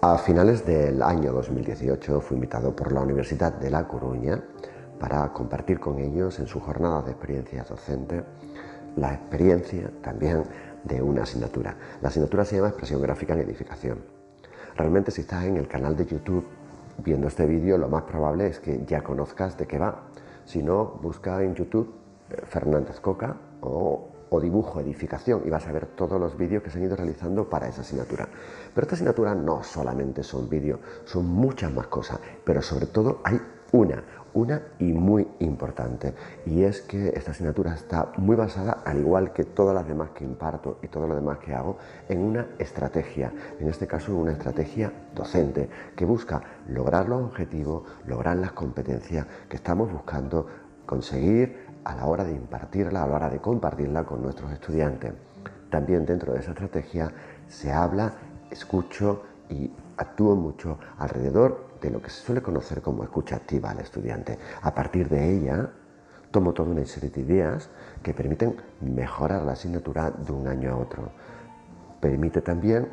A finales del año 2018 fui invitado por la Universidad de La Coruña para compartir con ellos en su jornada de experiencia docente la experiencia también de una asignatura. La asignatura se llama Expresión Gráfica en Edificación. Realmente si estás en el canal de YouTube viendo este vídeo lo más probable es que ya conozcas de qué va. Si no, busca en YouTube eh, Fernández Coca o o dibujo, edificación y vas a ver todos los vídeos que se han ido realizando para esa asignatura. Pero esta asignatura no solamente son vídeos, son muchas más cosas, pero sobre todo hay una, una y muy importante, y es que esta asignatura está muy basada, al igual que todas las demás que imparto y todo lo demás que hago, en una estrategia, en este caso una estrategia docente, que busca lograr los objetivos, lograr las competencias que estamos buscando conseguir a la hora de impartirla, a la hora de compartirla con nuestros estudiantes. También dentro de esa estrategia se habla, escucho y actúo mucho alrededor de lo que se suele conocer como escucha activa al estudiante. A partir de ella, tomo toda una serie de ideas que permiten mejorar la asignatura de un año a otro. Permite también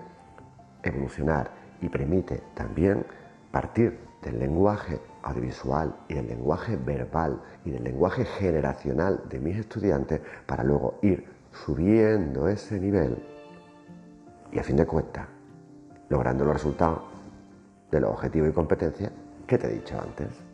evolucionar y permite también partir del lenguaje audiovisual y del lenguaje verbal y del lenguaje generacional de mis estudiantes para luego ir subiendo ese nivel y a fin de cuentas logrando los resultados de los objetivos y competencias que te he dicho antes.